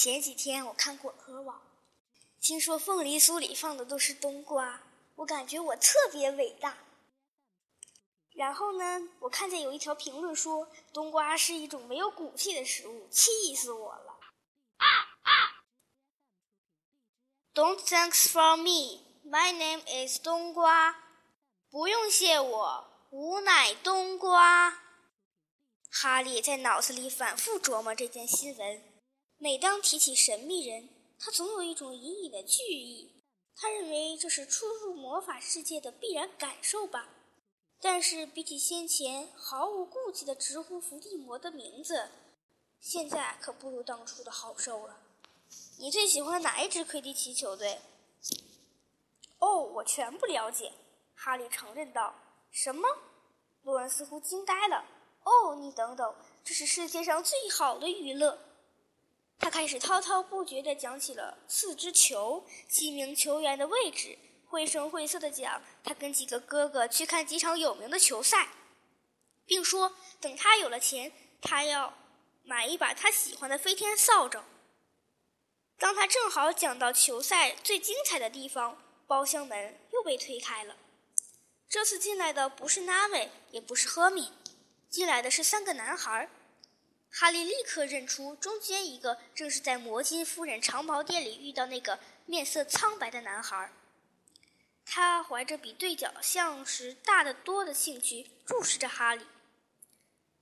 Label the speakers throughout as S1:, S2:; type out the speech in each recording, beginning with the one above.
S1: 前几天我看果壳网，听说凤梨酥里放的都是冬瓜，我感觉我特别伟大。然后呢，我看见有一条评论说冬瓜是一种没有骨气的食物，气死我了。Don't thanks for me. My name is 冬瓜。不用谢我，吾乃冬瓜。哈利在脑子里反复琢磨这件新闻。每当提起神秘人，他总有一种隐隐的惧意。他认为这是初入魔法世界的必然感受吧。但是比起先前毫无顾忌的直呼伏地魔的名字，现在可不如当初的好受了。你最喜欢哪一支魁地奇球队？哦，我全不了解。哈利承认道。什么？洛恩似乎惊呆了。哦，你等等，这是世界上最好的娱乐。他开始滔滔不绝地讲起了四支球、几名球员的位置，绘声绘色地讲他跟几个哥哥去看几场有名的球赛，并说等他有了钱，他要买一把他喜欢的飞天扫帚。当他正好讲到球赛最精彩的地方，包厢门又被推开了。这次进来的不是纳美，也不是赫敏，进来的是三个男孩。哈利立刻认出中间一个正是在魔金夫人长袍店里遇到那个面色苍白的男孩。他怀着比对角巷时大得多的兴趣注视着哈利。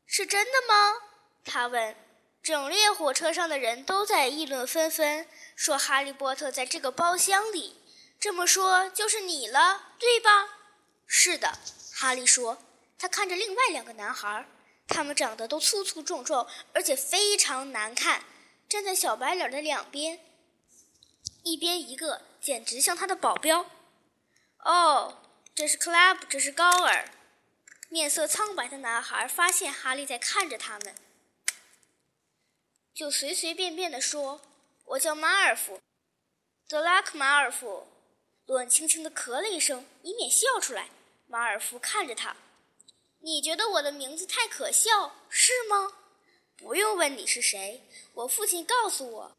S1: 是真的吗？他问。整列火车上的人都在议论纷纷，说哈利波特在这个包厢里。这么说就是你了，对吧？是的，哈利说。他看着另外两个男孩，他们长得都粗粗壮壮，而且非常难看，站在小白脸的两边，一边一个，简直像他的保镖。哦，这是克拉布，这是高尔。面色苍白的男孩发现哈利在看着他们。就随随便便地说：“我叫马尔福，德拉克马尔福。”罗恩轻轻地咳了一声，以免笑出来。马尔福看着他：“你觉得我的名字太可笑，是吗？不用问你是谁，我父亲告诉我，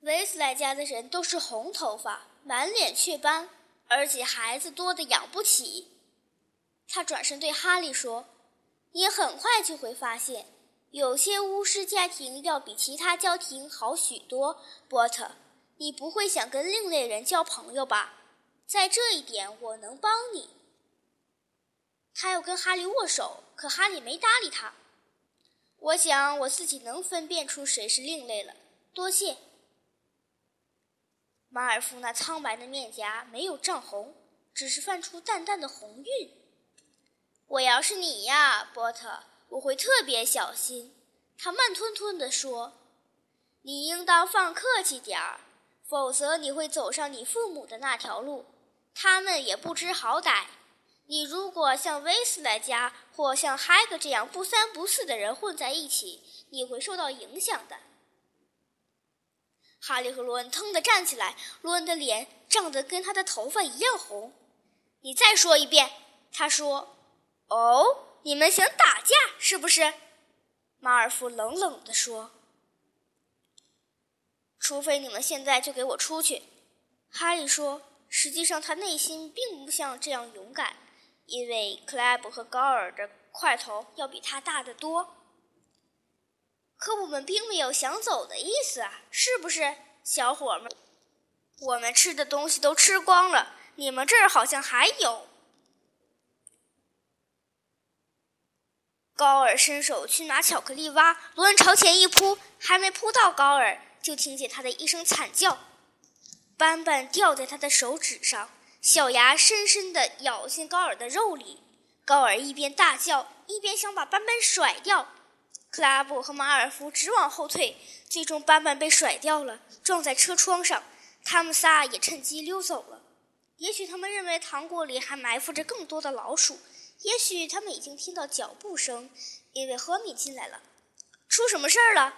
S1: 维斯莱家的人都是红头发，满脸雀斑，而且孩子多得养不起。”他转身对哈利说：“你很快就会发现。”有些巫师家庭要比其他家庭好许多，波特，你不会想跟另类人交朋友吧？在这一点，我能帮你。他要跟哈利握手，可哈利没搭理他。我想我自己能分辨出谁是另类了。多谢。马尔夫那苍白的面颊没有涨红，只是泛出淡淡的红晕。我要是你呀，波特。我会特别小心，他慢吞吞地说：“你应当放客气点儿，否则你会走上你父母的那条路，他们也不知好歹。你如果像威斯莱家或像海格这样不三不四的人混在一起，你会受到影响的。”哈利和罗恩腾地站起来，罗恩的脸涨得跟他的头发一样红。“你再说一遍。”他说。“哦。”你们想打架是不是？马尔福冷冷地说：“除非你们现在就给我出去。”哈利说：“实际上他内心并不像这样勇敢，因为克莱布和高尔的块头要比他大得多。可我们并没有想走的意思啊，是不是，小伙们？我们吃的东西都吃光了，你们这儿好像还有。”高尔伸手去拿巧克力蛙，罗恩朝前一扑，还没扑到高尔，就听见他的一声惨叫，斑斑掉在他的手指上，小牙深深地咬进高尔的肉里。高尔一边大叫，一边想把斑斑甩掉。克拉布和马尔福直往后退，最终斑斑被甩掉了，撞在车窗上。他们仨也趁机溜走了。也许他们认为糖果里还埋伏着更多的老鼠。也许他们已经听到脚步声，因为赫敏进来了。出什么事儿了？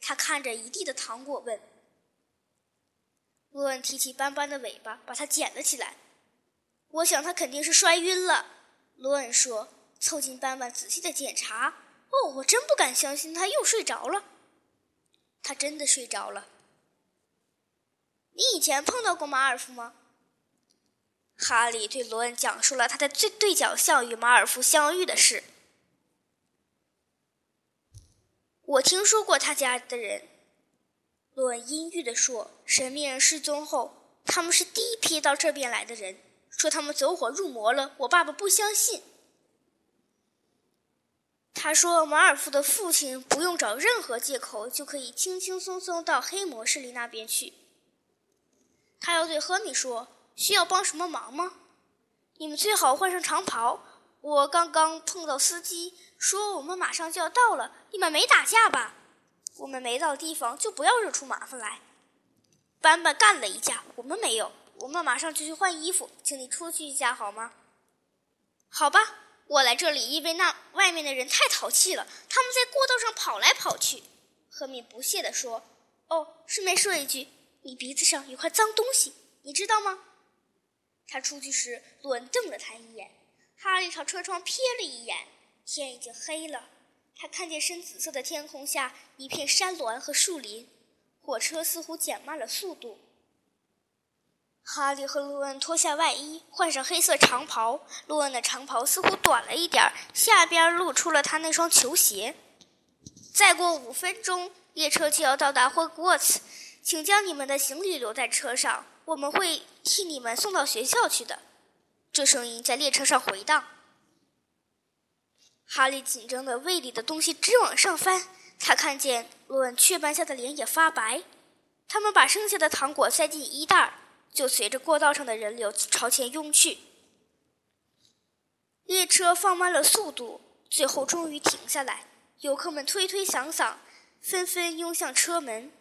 S1: 他看着一地的糖果问。罗恩提起斑斑的尾巴，把它捡了起来。我想他肯定是摔晕了。罗恩说，凑近斑斑仔细的检查。哦，我真不敢相信他又睡着了。他真的睡着了。你以前碰到过马尔夫吗？哈利对罗恩讲述了他在最对角巷与马尔夫相遇的事。我听说过他家的人，罗恩阴郁地说：“神秘人失踪后，他们是第一批到这边来的人。说他们走火入魔了，我爸爸不相信。他说马尔夫的父亲不用找任何借口，就可以轻轻松松到黑魔势力那边去。他要对赫米说：需要帮什么忙吗？你们最好换上长袍。”我刚刚碰到司机，说我们马上就要到了。你们没打架吧？我们没到地方就不要惹出麻烦来。班班干了一架，我们没有。我们马上就去换衣服，请你出去一下好吗？好吧，我来这里因为那外面的人太淘气了，他们在过道上跑来跑去。赫敏不屑地说：“哦，顺便说一句，你鼻子上有块脏东西，你知道吗？”他出去时，罗恩瞪了他一眼。哈利朝车窗瞥了一眼，天已经黑了。他看见深紫色的天空下一片山峦和树林，火车似乎减慢了速度。哈利和洛恩脱下外衣，换上黑色长袍。洛恩的长袍似乎短了一点儿，下边露出了他那双球鞋。再过五分钟，列车就要到达霍格沃茨，请将你们的行李留在车上，我们会替你们送到学校去的。这声音在列车上回荡。哈利紧张的胃里的东西直往上翻。他看见罗恩雀斑下的脸也发白。他们把剩下的糖果塞进衣袋，就随着过道上的人流朝前涌去。列车放慢了速度，最后终于停下来。游客们推推搡搡，纷纷拥向车门，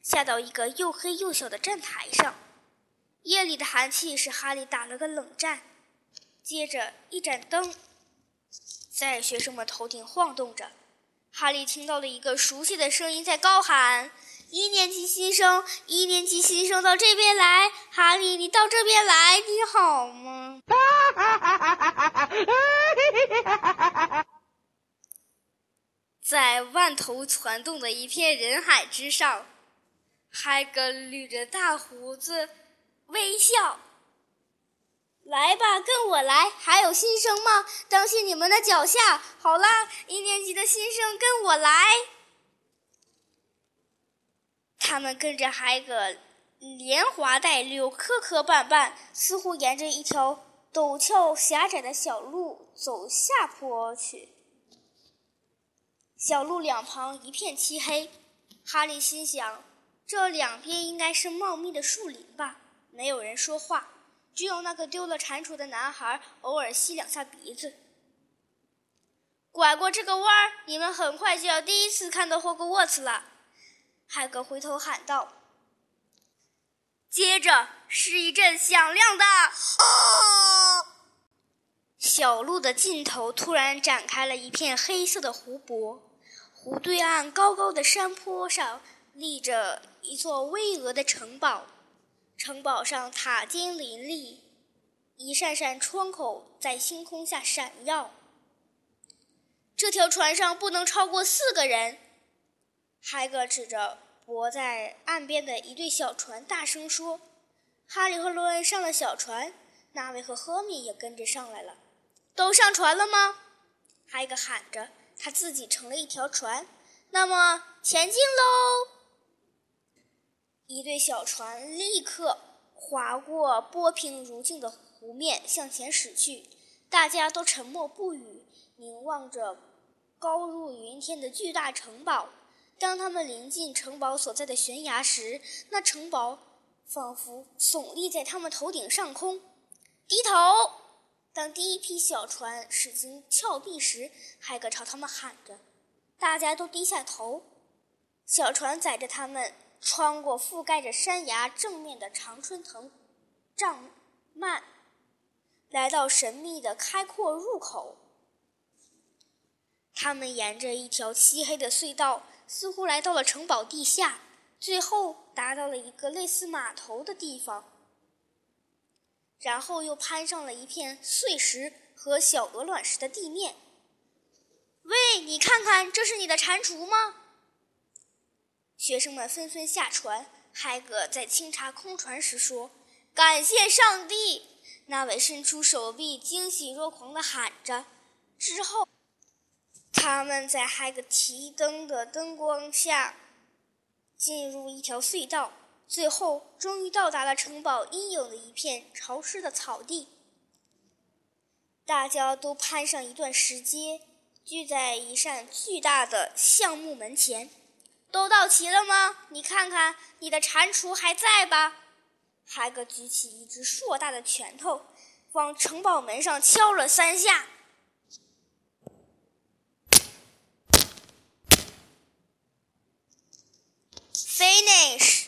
S1: 下到一个又黑又小的站台上。夜里的寒气使哈利打了个冷战。接着，一盏灯在学生们头顶晃动着。哈利听到了一个熟悉的声音在高喊：“一年级新生，一年级新生到这边来！哈利，你到这边来，你好吗？” 在万头攒动的一片人海之上，海格捋着大胡子。微笑，来吧，跟我来。还有新生吗？当心你们的脚下。好啦，一年级的新生，跟我来。他们跟着海格连滑带溜，磕磕绊绊，似乎沿着一条陡峭狭窄的小路走下坡去。小路两旁一片漆黑，哈利心想：这两边应该是茂密的树林吧。没有人说话，只有那个丢了蟾蜍的男孩偶尔吸两下鼻子。拐过这个弯儿，你们很快就要第一次看到霍格沃茨了。海格回头喊道。接着是一阵响亮的“啊”，小路的尽头突然展开了一片黑色的湖泊，湖对岸高高的山坡上立着一座巍峨的城堡。城堡上塔尖林立，一扇扇窗口在星空下闪耀。这条船上不能超过四个人。海格指着泊在岸边的一对小船，大声说：“哈利和罗恩上了小船，纳维和赫敏也跟着上来了。都上船了吗？”海格喊着，他自己乘了一条船。那么，前进喽！一对小船立刻划过波平如镜的湖面，向前驶去。大家都沉默不语，凝望着高入云天的巨大城堡。当他们临近城堡所在的悬崖时，那城堡仿佛耸立在他们头顶上空。低头！当第一批小船驶经峭壁时，海格朝他们喊着。大家都低下头。小船载着他们。穿过覆盖着山崖正面的常春藤帐幔，来到神秘的开阔入口。他们沿着一条漆黑的隧道，似乎来到了城堡地下，最后达到了一个类似码头的地方，然后又攀上了一片碎石和小鹅卵石的地面。喂，你看看，这是你的蟾蜍吗？学生们纷纷下船。海格在清查空船时说：“感谢上帝！”那位伸出手臂，惊喜若狂地喊着。之后，他们在海格提灯的灯光下进入一条隧道，最后终于到达了城堡阴影的一片潮湿的草地。大家都攀上一段石阶，聚在一扇巨大的橡木门前。都到齐了吗？你看看，你的蟾蜍还在吧？海格举起一只硕大的拳头，往城堡门上敲了三下。Finish。